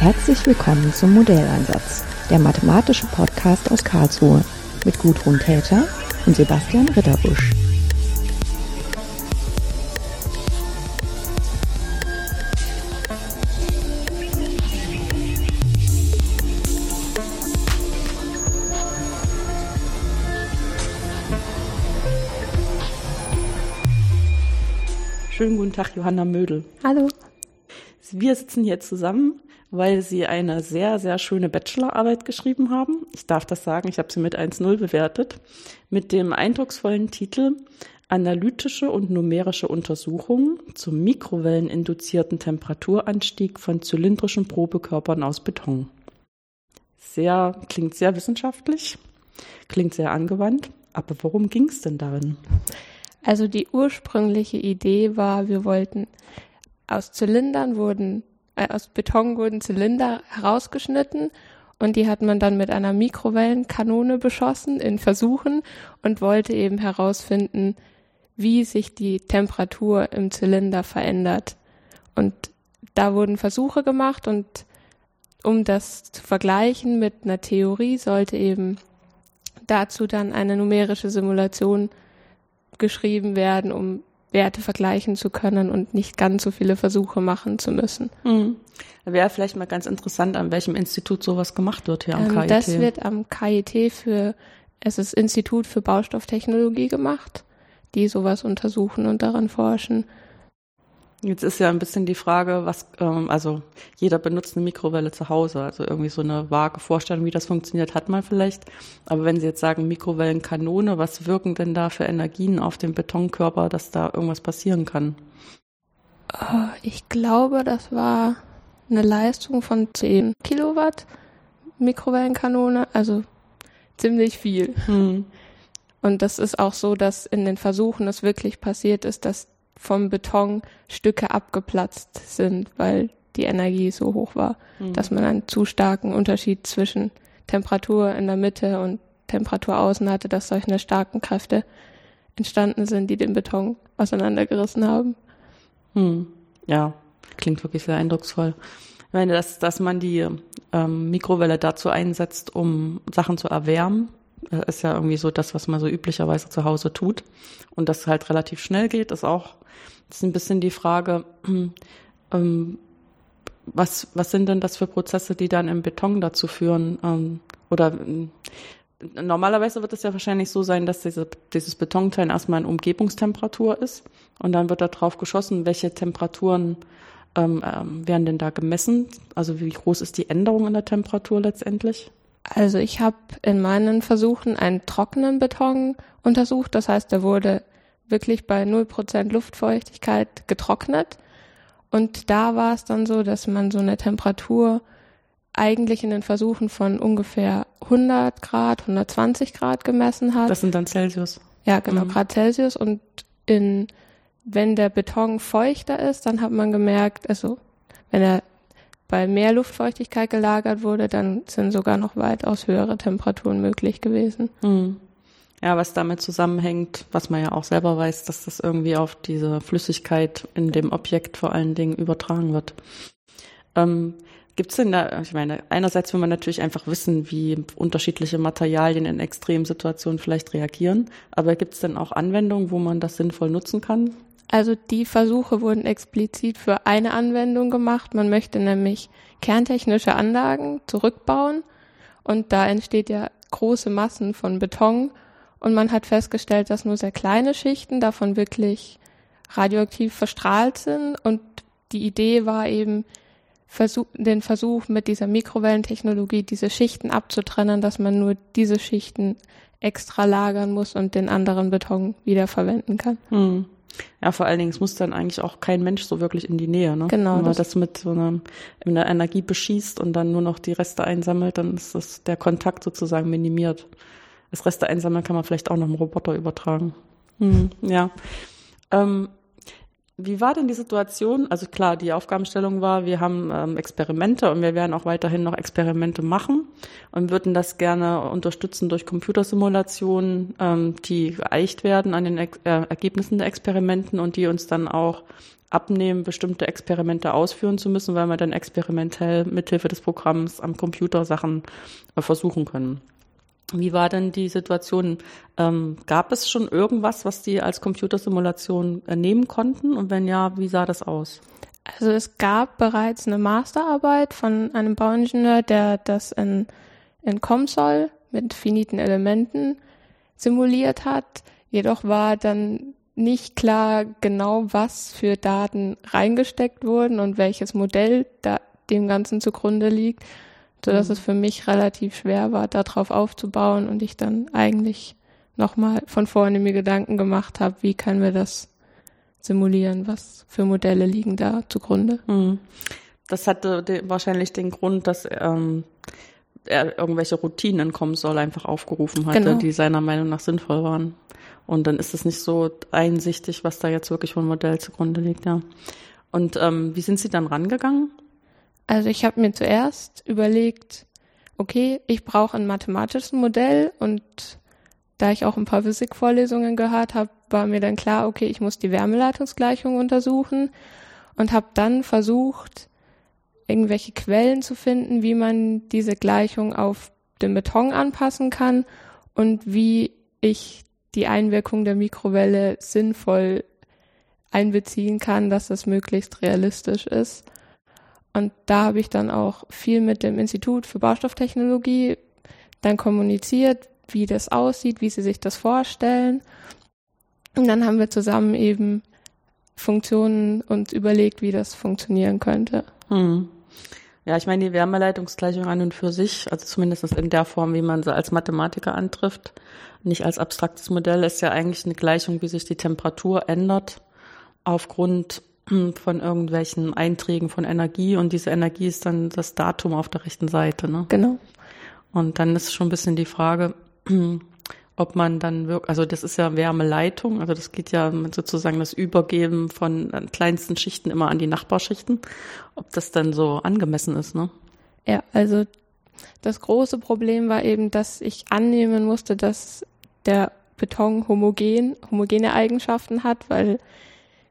Herzlich willkommen zum Modelleinsatz, der mathematische Podcast aus Karlsruhe mit Gudrun Täter und Sebastian Ritterbusch. Schönen guten Tag, Johanna Mödel. Hallo. Wir sitzen hier zusammen, weil Sie eine sehr, sehr schöne Bachelorarbeit geschrieben haben. Ich darf das sagen, ich habe sie mit 1.0 bewertet, mit dem eindrucksvollen Titel Analytische und numerische Untersuchungen zum mikrowelleninduzierten Temperaturanstieg von zylindrischen Probekörpern aus Beton. Sehr, klingt sehr wissenschaftlich, klingt sehr angewandt, aber worum ging es denn darin? Also die ursprüngliche Idee war, wir wollten aus Zylindern wurden, aus Beton wurden Zylinder herausgeschnitten und die hat man dann mit einer Mikrowellenkanone beschossen in Versuchen und wollte eben herausfinden, wie sich die Temperatur im Zylinder verändert. Und da wurden Versuche gemacht und um das zu vergleichen mit einer Theorie sollte eben dazu dann eine numerische Simulation geschrieben werden, um Werte vergleichen zu können und nicht ganz so viele Versuche machen zu müssen. Mhm. Wäre vielleicht mal ganz interessant, an welchem Institut sowas gemacht wird hier am Ähm, KIT. das wird am KIT für, es ist Institut für Baustofftechnologie gemacht, die sowas untersuchen und daran forschen. Jetzt ist ja ein bisschen die Frage, was, ähm, also jeder benutzt eine Mikrowelle zu Hause, also irgendwie so eine vage Vorstellung, wie das funktioniert, hat man vielleicht. Aber wenn Sie jetzt sagen Mikrowellenkanone, was wirken denn da für Energien auf den Betonkörper, dass da irgendwas passieren kann? Oh, ich glaube, das war eine Leistung von 10 Kilowatt Mikrowellenkanone, also ziemlich viel. Hm. Und das ist auch so, dass in den Versuchen es wirklich passiert ist, dass vom Beton Stücke abgeplatzt sind, weil die Energie so hoch war, Hm. dass man einen zu starken Unterschied zwischen Temperatur in der Mitte und Temperatur außen hatte, dass solche starken Kräfte entstanden sind, die den Beton auseinandergerissen haben. Hm. Ja, klingt wirklich sehr eindrucksvoll. Ich meine, dass, dass man die ähm, Mikrowelle dazu einsetzt, um Sachen zu erwärmen, äh, ist ja irgendwie so das, was man so üblicherweise zu Hause tut. Und das halt relativ schnell geht, ist auch ist ein bisschen die Frage, ähm, was, was sind denn das für Prozesse, die dann im Beton dazu führen? Ähm, oder ähm, normalerweise wird es ja wahrscheinlich so sein, dass diese, dieses Betonteil erstmal in Umgebungstemperatur ist und dann wird da drauf geschossen, welche Temperaturen ähm, ähm, werden denn da gemessen? Also wie groß ist die Änderung in der Temperatur letztendlich? Also ich habe in meinen Versuchen einen trockenen Beton untersucht. Das heißt, der wurde wirklich bei 0% Luftfeuchtigkeit getrocknet. Und da war es dann so, dass man so eine Temperatur eigentlich in den Versuchen von ungefähr 100 Grad, 120 Grad gemessen hat. Das sind dann Celsius. Ja, genau, Mhm. Grad Celsius. Und in, wenn der Beton feuchter ist, dann hat man gemerkt, also wenn er bei mehr Luftfeuchtigkeit gelagert wurde, dann sind sogar noch weitaus höhere Temperaturen möglich gewesen. Hm. Ja, was damit zusammenhängt, was man ja auch selber weiß, dass das irgendwie auf diese Flüssigkeit in dem Objekt vor allen Dingen übertragen wird. Ähm, Gibt es denn da, ich meine, einerseits will man natürlich einfach wissen, wie unterschiedliche Materialien in Extremsituationen vielleicht reagieren, aber gibt es denn auch Anwendungen, wo man das sinnvoll nutzen kann? Also die Versuche wurden explizit für eine Anwendung gemacht. Man möchte nämlich kerntechnische Anlagen zurückbauen und da entsteht ja große Massen von Beton und man hat festgestellt, dass nur sehr kleine Schichten davon wirklich radioaktiv verstrahlt sind und die Idee war eben, Versuch, den Versuch mit dieser Mikrowellentechnologie diese Schichten abzutrennen, dass man nur diese Schichten extra lagern muss und den anderen Beton wiederverwenden kann. Hm. Ja, vor allen Dingen, es muss dann eigentlich auch kein Mensch so wirklich in die Nähe, ne? Genau, Wenn man das- das mit so einer, einer Energie beschießt und dann nur noch die Reste einsammelt, dann ist das der Kontakt sozusagen minimiert. Das Reste einsammeln kann man vielleicht auch noch einem Roboter übertragen. Hm, ja. Ähm, wie war denn die Situation? Also klar, die Aufgabenstellung war, wir haben ähm, Experimente und wir werden auch weiterhin noch Experimente machen und würden das gerne unterstützen durch Computersimulationen, ähm, die geeicht werden an den äh, Ergebnissen der Experimenten und die uns dann auch abnehmen, bestimmte Experimente ausführen zu müssen, weil wir dann experimentell mithilfe des Programms am Computer Sachen äh, versuchen können. Wie war denn die Situation? Ähm, gab es schon irgendwas, was die als Computersimulation äh, nehmen konnten? Und wenn ja, wie sah das aus? Also es gab bereits eine Masterarbeit von einem Bauingenieur, der das in, in COMSOL mit finiten Elementen simuliert hat. Jedoch war dann nicht klar genau, was für Daten reingesteckt wurden und welches Modell da dem Ganzen zugrunde liegt so dass mhm. es für mich relativ schwer war, darauf aufzubauen und ich dann eigentlich nochmal von vorne mir Gedanken gemacht habe, wie können wir das simulieren, was für Modelle liegen da zugrunde. Mhm. Das hatte wahrscheinlich den Grund, dass ähm, er irgendwelche Routinen kommen soll, einfach aufgerufen hatte, genau. die seiner Meinung nach sinnvoll waren. Und dann ist es nicht so einsichtig, was da jetzt wirklich von Modell zugrunde liegt, ja. Und ähm, wie sind Sie dann rangegangen? Also ich habe mir zuerst überlegt, okay, ich brauche ein mathematisches Modell und da ich auch ein paar Physikvorlesungen gehört habe, war mir dann klar, okay, ich muss die Wärmeleitungsgleichung untersuchen und habe dann versucht, irgendwelche Quellen zu finden, wie man diese Gleichung auf den Beton anpassen kann und wie ich die Einwirkung der Mikrowelle sinnvoll einbeziehen kann, dass das möglichst realistisch ist. Und da habe ich dann auch viel mit dem Institut für Baustofftechnologie dann kommuniziert, wie das aussieht, wie sie sich das vorstellen. Und dann haben wir zusammen eben Funktionen uns überlegt, wie das funktionieren könnte. Hm. Ja, ich meine, die Wärmeleitungsgleichung an und für sich, also zumindest in der Form, wie man sie als Mathematiker antrifft, nicht als abstraktes Modell, ist ja eigentlich eine Gleichung, wie sich die Temperatur ändert aufgrund von irgendwelchen Einträgen von Energie und diese Energie ist dann das Datum auf der rechten Seite. Ne? Genau. Und dann ist schon ein bisschen die Frage, ob man dann wirklich, also das ist ja Wärmeleitung, also das geht ja sozusagen das Übergeben von kleinsten Schichten immer an die Nachbarschichten, ob das dann so angemessen ist, ne? Ja, also das große Problem war eben, dass ich annehmen musste, dass der Beton homogen, homogene Eigenschaften hat, weil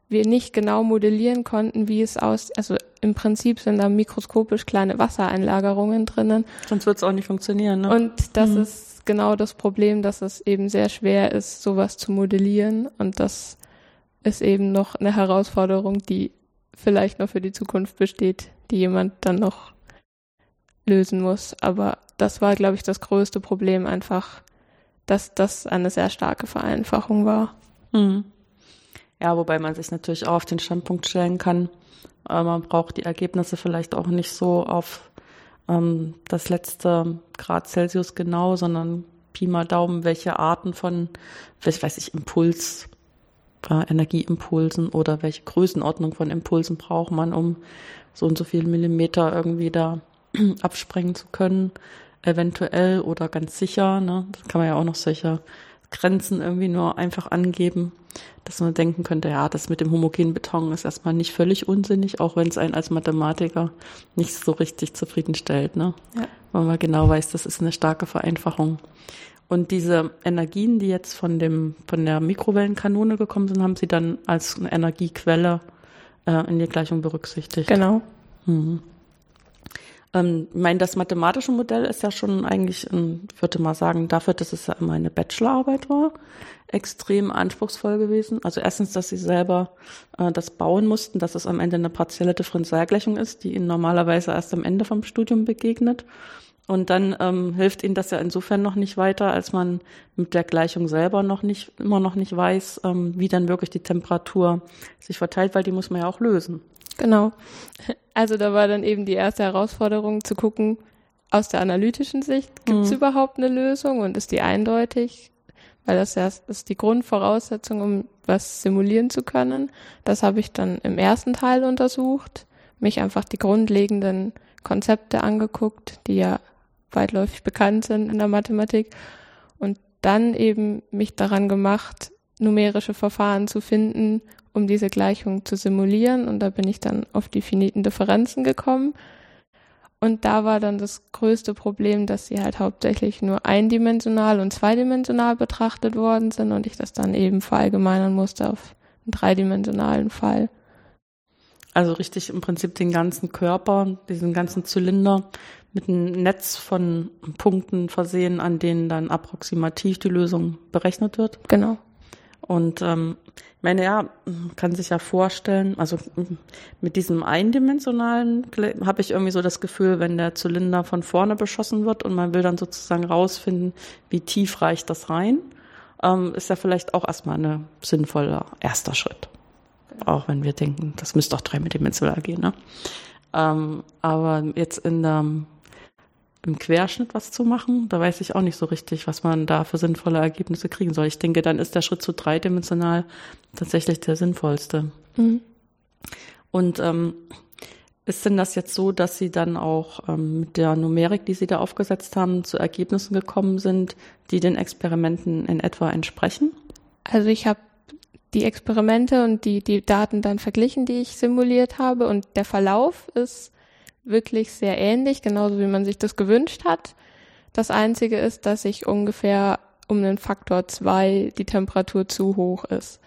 wir nicht genau modellieren konnten, wie es aus, also im Prinzip sind da mikroskopisch kleine Wassereinlagerungen drinnen. Sonst wird es auch nicht funktionieren. Ne? Und das mhm. ist genau das Problem, dass es eben sehr schwer ist, sowas zu modellieren. Und das ist eben noch eine Herausforderung, die vielleicht noch für die Zukunft besteht, die jemand dann noch lösen muss. Aber das war, glaube ich, das größte Problem einfach, dass das eine sehr starke Vereinfachung war. Mhm. Ja, wobei man sich natürlich auch auf den Standpunkt stellen kann, äh, man braucht die Ergebnisse vielleicht auch nicht so auf ähm, das letzte Grad Celsius genau, sondern Pi mal Daumen, welche Arten von, was weiß ich, Impuls, äh, Energieimpulsen oder welche Größenordnung von Impulsen braucht man, um so und so viele Millimeter irgendwie da absprengen zu können, eventuell oder ganz sicher. Ne? Das kann man ja auch noch sicher Grenzen irgendwie nur einfach angeben, dass man denken könnte, ja, das mit dem homogenen Beton ist erstmal nicht völlig unsinnig, auch wenn es einen als Mathematiker nicht so richtig zufriedenstellt, ne? Ja. Weil man genau weiß, das ist eine starke Vereinfachung. Und diese Energien, die jetzt von dem, von der Mikrowellenkanone gekommen sind, haben Sie dann als eine Energiequelle äh, in die Gleichung berücksichtigt. Genau. Mhm. Ähm, ich meine, das mathematische Modell ist ja schon eigentlich, ich würde mal sagen, dafür, dass es ja immer eine Bachelorarbeit war, extrem anspruchsvoll gewesen. Also erstens, dass sie selber äh, das bauen mussten, dass es am Ende eine partielle Differentialgleichung ist, die ihnen normalerweise erst am Ende vom Studium begegnet. Und dann ähm, hilft ihnen das ja insofern noch nicht weiter, als man mit der Gleichung selber noch nicht, immer noch nicht weiß, ähm, wie dann wirklich die Temperatur sich verteilt, weil die muss man ja auch lösen. Genau. Also da war dann eben die erste Herausforderung zu gucken, aus der analytischen Sicht, gibt es mhm. überhaupt eine Lösung und ist die eindeutig? Weil das ist die Grundvoraussetzung, um was simulieren zu können. Das habe ich dann im ersten Teil untersucht, mich einfach die grundlegenden Konzepte angeguckt, die ja weitläufig bekannt sind in der Mathematik und dann eben mich daran gemacht, numerische Verfahren zu finden, um diese Gleichung zu simulieren. Und da bin ich dann auf die finiten Differenzen gekommen. Und da war dann das größte Problem, dass sie halt hauptsächlich nur eindimensional und zweidimensional betrachtet worden sind und ich das dann eben verallgemeinern musste auf einen dreidimensionalen Fall. Also richtig im Prinzip den ganzen Körper, diesen ganzen Zylinder mit einem Netz von Punkten versehen, an denen dann approximativ die Lösung berechnet wird. Genau. Und ähm, ich meine, ja, kann sich ja vorstellen, also mit diesem eindimensionalen habe ich irgendwie so das Gefühl, wenn der Zylinder von vorne beschossen wird und man will dann sozusagen rausfinden, wie tief reicht das rein, ähm, ist ja vielleicht auch erstmal ein sinnvoller erster Schritt. Auch wenn wir denken, das müsste doch dreidimensional gehen. Ne? Ähm, aber jetzt in der im Querschnitt was zu machen. Da weiß ich auch nicht so richtig, was man da für sinnvolle Ergebnisse kriegen soll. Ich denke, dann ist der Schritt zu dreidimensional tatsächlich der sinnvollste. Mhm. Und ähm, ist denn das jetzt so, dass Sie dann auch ähm, mit der Numerik, die Sie da aufgesetzt haben, zu Ergebnissen gekommen sind, die den Experimenten in etwa entsprechen? Also ich habe die Experimente und die, die Daten dann verglichen, die ich simuliert habe. Und der Verlauf ist wirklich sehr ähnlich, genauso wie man sich das gewünscht hat. Das Einzige ist, dass ich ungefähr um den Faktor zwei die Temperatur zu hoch ist.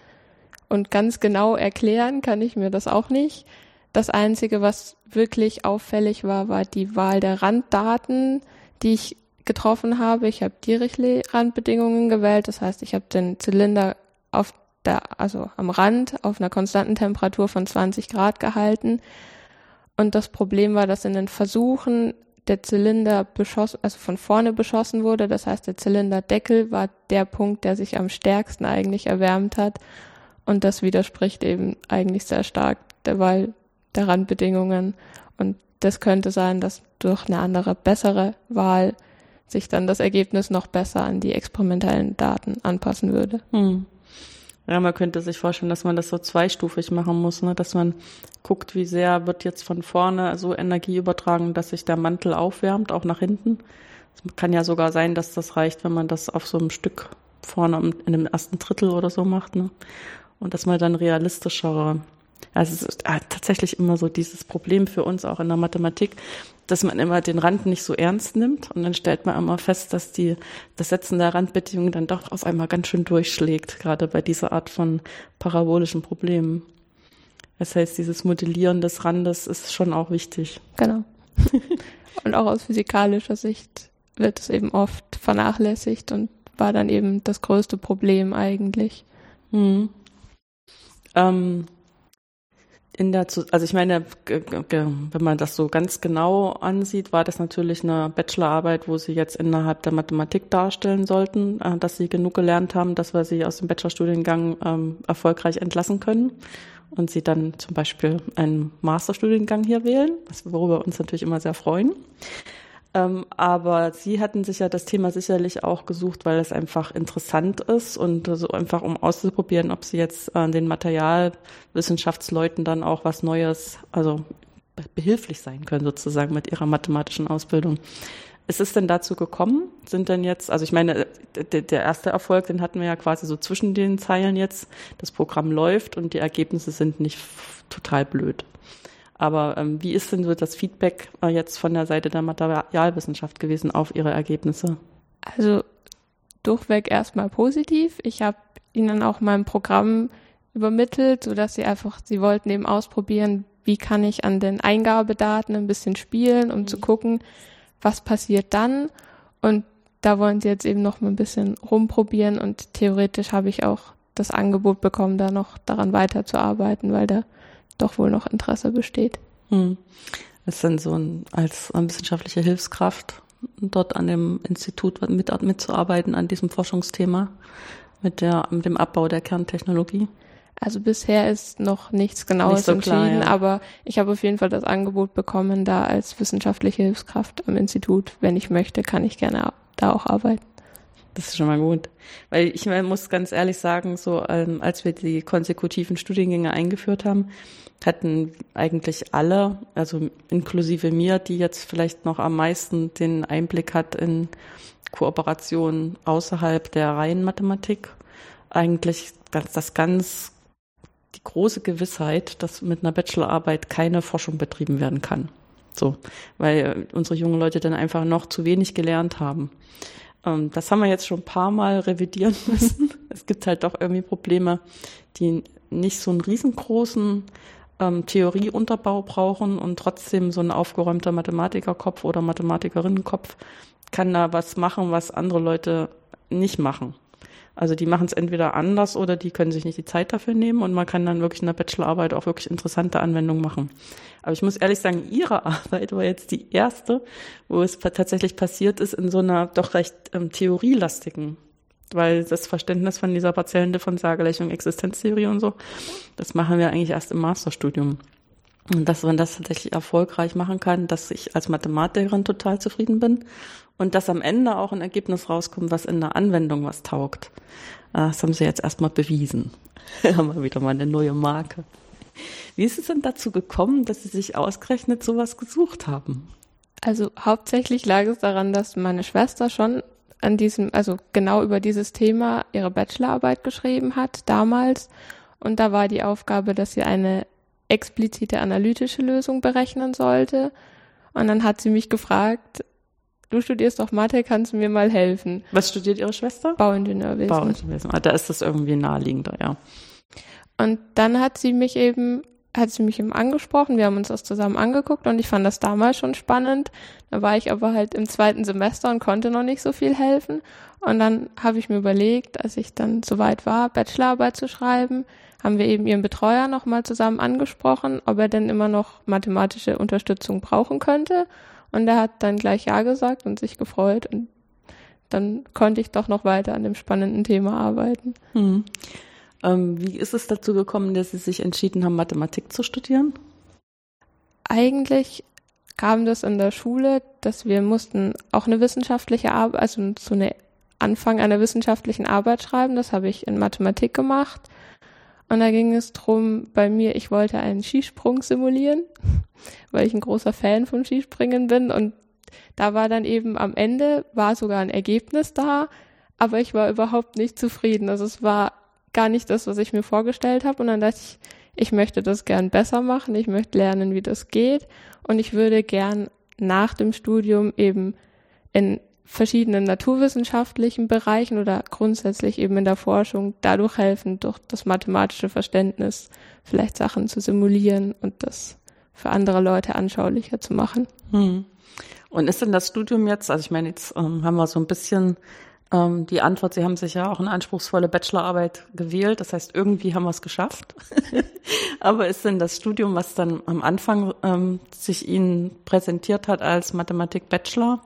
Und ganz genau erklären kann ich mir das auch nicht. Das Einzige, was wirklich auffällig war, war die Wahl der Randdaten, die ich getroffen habe. Ich habe Dirichlet-Randbedingungen gewählt. Das heißt, ich habe den Zylinder auf der, also am Rand auf einer konstanten Temperatur von 20 Grad gehalten und das Problem war, dass in den Versuchen der Zylinder beschossen, also von vorne beschossen wurde. Das heißt, der Zylinderdeckel war der Punkt, der sich am stärksten eigentlich erwärmt hat. Und das widerspricht eben eigentlich sehr stark der Wahl der Randbedingungen. Und das könnte sein, dass durch eine andere, bessere Wahl sich dann das Ergebnis noch besser an die experimentellen Daten anpassen würde. Hm. Ja, man könnte sich vorstellen, dass man das so zweistufig machen muss, ne? dass man guckt, wie sehr wird jetzt von vorne so Energie übertragen, dass sich der Mantel aufwärmt, auch nach hinten. Es kann ja sogar sein, dass das reicht, wenn man das auf so einem Stück vorne in dem ersten Drittel oder so macht. Ne? Und dass man dann realistischere also es ist tatsächlich immer so dieses Problem für uns auch in der Mathematik, dass man immer den Rand nicht so ernst nimmt und dann stellt man immer fest, dass die, das Setzen der Randbedingungen dann doch auf einmal ganz schön durchschlägt, gerade bei dieser Art von parabolischen Problemen. Das heißt, dieses Modellieren des Randes ist schon auch wichtig. Genau. und auch aus physikalischer Sicht wird es eben oft vernachlässigt und war dann eben das größte Problem eigentlich. Hm. Ähm, in der, also ich meine, wenn man das so ganz genau ansieht, war das natürlich eine Bachelorarbeit, wo sie jetzt innerhalb der Mathematik darstellen sollten, äh, dass sie genug gelernt haben, dass wir sie aus dem Bachelorstudiengang ähm, erfolgreich entlassen können und sie dann zum Beispiel einen Masterstudiengang hier wählen, worüber wir uns natürlich immer sehr freuen. Ähm, aber Sie hatten sich ja das Thema sicherlich auch gesucht, weil es einfach interessant ist und so einfach um auszuprobieren, ob Sie jetzt äh, den Materialwissenschaftsleuten dann auch was Neues, also behilflich sein können sozusagen mit ihrer mathematischen Ausbildung. Ist es denn dazu gekommen? Sind denn jetzt, also ich meine, der erste Erfolg, den hatten wir ja quasi so zwischen den Zeilen jetzt. Das Programm läuft und die Ergebnisse sind nicht total blöd. Aber ähm, wie ist denn so das Feedback äh, jetzt von der Seite der Materialwissenschaft gewesen auf Ihre Ergebnisse? Also durchweg erstmal positiv. Ich habe Ihnen auch mein Programm übermittelt, sodass Sie einfach, Sie wollten eben ausprobieren, wie kann ich an den Eingabedaten ein bisschen spielen, um mhm. zu gucken, was passiert dann. Und da wollen Sie jetzt eben noch mal ein bisschen rumprobieren und theoretisch habe ich auch das Angebot bekommen, da noch daran weiterzuarbeiten, weil da doch wohl noch Interesse besteht. Hm. Ist denn so ein, als wissenschaftliche Hilfskraft dort an dem Institut mit, mitzuarbeiten, an diesem Forschungsthema mit, der, mit dem Abbau der Kerntechnologie? Also bisher ist noch nichts Genaues Nicht so entschieden, klar, ja. aber ich habe auf jeden Fall das Angebot bekommen, da als wissenschaftliche Hilfskraft am Institut, wenn ich möchte, kann ich gerne da auch arbeiten. Das ist schon mal gut. Weil ich muss ganz ehrlich sagen, so ähm, als wir die konsekutiven Studiengänge eingeführt haben, hatten eigentlich alle, also inklusive mir, die jetzt vielleicht noch am meisten den Einblick hat in Kooperation außerhalb der reinen Mathematik, eigentlich ganz, das ganz, die große Gewissheit, dass mit einer Bachelorarbeit keine Forschung betrieben werden kann. So, weil unsere jungen Leute dann einfach noch zu wenig gelernt haben. Ähm, das haben wir jetzt schon ein paar Mal revidieren müssen. es gibt halt doch irgendwie Probleme, die nicht so einen riesengroßen ähm, Theorieunterbau brauchen und trotzdem so ein aufgeräumter Mathematikerkopf oder Mathematikerinnenkopf kann da was machen, was andere Leute nicht machen. Also die machen es entweder anders oder die können sich nicht die Zeit dafür nehmen und man kann dann wirklich in der Bachelorarbeit auch wirklich interessante Anwendungen machen. Aber ich muss ehrlich sagen, Ihre Arbeit war jetzt die erste, wo es tatsächlich passiert ist in so einer doch recht ähm, theorielastigen, weil das Verständnis von dieser partiellen Differentialgleichung, Existenztheorie und so, das machen wir eigentlich erst im Masterstudium. Und dass man das tatsächlich erfolgreich machen kann, dass ich als Mathematikerin total zufrieden bin und dass am Ende auch ein Ergebnis rauskommt, was in der Anwendung was taugt. Ah, das haben sie jetzt erstmal bewiesen. haben wir wieder mal eine neue Marke. Wie ist es denn dazu gekommen, dass Sie sich ausgerechnet sowas gesucht haben? Also hauptsächlich lag es daran, dass meine Schwester schon an diesem, also genau über dieses Thema ihre Bachelorarbeit geschrieben hat, damals. Und da war die Aufgabe, dass sie eine explizite analytische Lösung berechnen sollte. Und dann hat sie mich gefragt, du studierst doch Mathe, kannst du mir mal helfen? Was studiert Ihre Schwester? Bauingenieurwesen. Bauingenieurwesen. Ah, da ist das irgendwie naheliegender, ja. Und dann hat sie mich eben, hat sie mich eben angesprochen, wir haben uns das zusammen angeguckt und ich fand das damals schon spannend. Da war ich aber halt im zweiten Semester und konnte noch nicht so viel helfen. Und dann habe ich mir überlegt, als ich dann soweit war, Bachelorarbeit zu schreiben, haben wir eben ihren Betreuer nochmal zusammen angesprochen, ob er denn immer noch mathematische Unterstützung brauchen könnte. Und er hat dann gleich Ja gesagt und sich gefreut. Und dann konnte ich doch noch weiter an dem spannenden Thema arbeiten. Hm. Ähm, wie ist es dazu gekommen, dass Sie sich entschieden haben, Mathematik zu studieren? Eigentlich kam das in der Schule, dass wir mussten auch eine wissenschaftliche Arbeit, also so eine Anfang einer wissenschaftlichen Arbeit schreiben. Das habe ich in Mathematik gemacht. Und da ging es drum, bei mir, ich wollte einen Skisprung simulieren, weil ich ein großer Fan von Skispringen bin. Und da war dann eben am Ende, war sogar ein Ergebnis da, aber ich war überhaupt nicht zufrieden. Also es war gar nicht das, was ich mir vorgestellt habe. Und dann dachte ich, ich möchte das gern besser machen, ich möchte lernen, wie das geht. Und ich würde gern nach dem Studium eben in verschiedenen naturwissenschaftlichen Bereichen oder grundsätzlich eben in der Forschung dadurch helfen, durch das mathematische Verständnis vielleicht Sachen zu simulieren und das für andere Leute anschaulicher zu machen. Hm. Und ist denn das Studium jetzt, also ich meine, jetzt ähm, haben wir so ein bisschen ähm, die Antwort, Sie haben sich ja auch eine anspruchsvolle Bachelorarbeit gewählt, das heißt, irgendwie haben wir es geschafft. Aber ist denn das Studium, was dann am Anfang ähm, sich Ihnen präsentiert hat als Mathematik-Bachelor,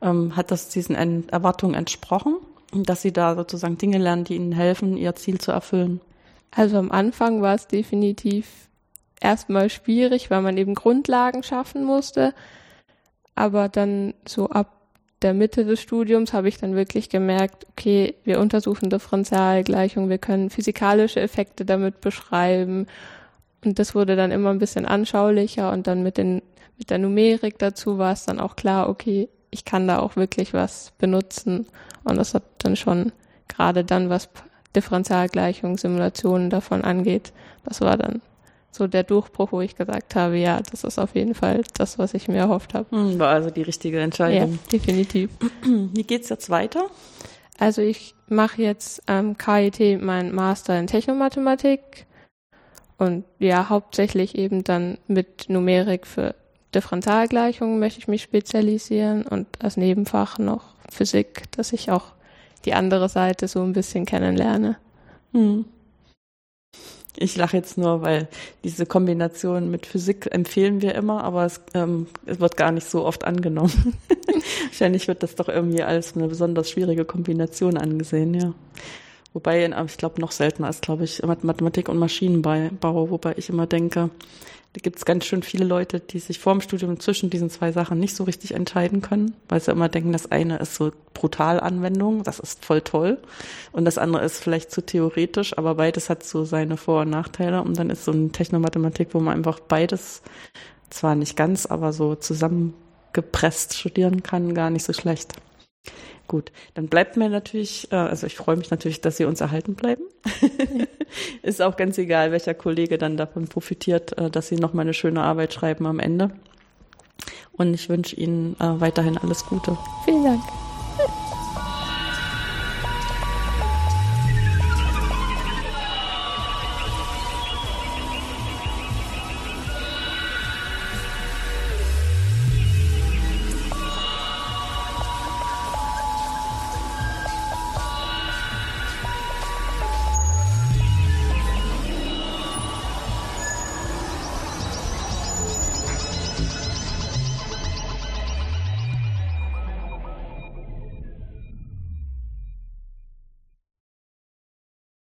ähm, hat das diesen Erwartungen entsprochen, dass Sie da sozusagen Dinge lernen, die Ihnen helfen, Ihr Ziel zu erfüllen? Also am Anfang war es definitiv erstmal schwierig, weil man eben Grundlagen schaffen musste. Aber dann so ab der Mitte des Studiums habe ich dann wirklich gemerkt, okay, wir untersuchen Differentialgleichungen, wir können physikalische Effekte damit beschreiben. Und das wurde dann immer ein bisschen anschaulicher und dann mit den, mit der Numerik dazu war es dann auch klar, okay, ich kann da auch wirklich was benutzen. Und das hat dann schon gerade dann, was Differentialgleichungen, Simulationen davon angeht, das war dann so der Durchbruch, wo ich gesagt habe, ja, das ist auf jeden Fall das, was ich mir erhofft habe. Hm, war also die richtige Entscheidung. Ja, definitiv. Wie geht's jetzt weiter? Also ich mache jetzt am ähm, KIT meinen Master in Technomathematik und ja, hauptsächlich eben dann mit Numerik für Differentialgleichungen möchte ich mich spezialisieren und als Nebenfach noch Physik, dass ich auch die andere Seite so ein bisschen kennenlerne. Hm. Ich lache jetzt nur, weil diese Kombination mit Physik empfehlen wir immer, aber es, ähm, es wird gar nicht so oft angenommen. Wahrscheinlich wird das doch irgendwie als eine besonders schwierige Kombination angesehen, ja. Wobei, ich glaube, noch seltener ist, glaube ich, Mathematik und Maschinenbau, wobei ich immer denke, da gibt es ganz schön viele Leute, die sich vor dem Studium zwischen diesen zwei Sachen nicht so richtig entscheiden können, weil sie immer denken, das eine ist so brutal Anwendung, das ist voll toll. Und das andere ist vielleicht zu theoretisch, aber beides hat so seine Vor- und Nachteile. Und dann ist so eine Technomathematik, wo man einfach beides zwar nicht ganz, aber so zusammengepresst studieren kann, gar nicht so schlecht. Gut, dann bleibt mir natürlich, äh, also ich freue mich natürlich, dass Sie uns erhalten bleiben. Ist auch ganz egal, welcher Kollege dann davon profitiert, äh, dass Sie nochmal eine schöne Arbeit schreiben am Ende. Und ich wünsche Ihnen äh, weiterhin alles Gute. Vielen Dank.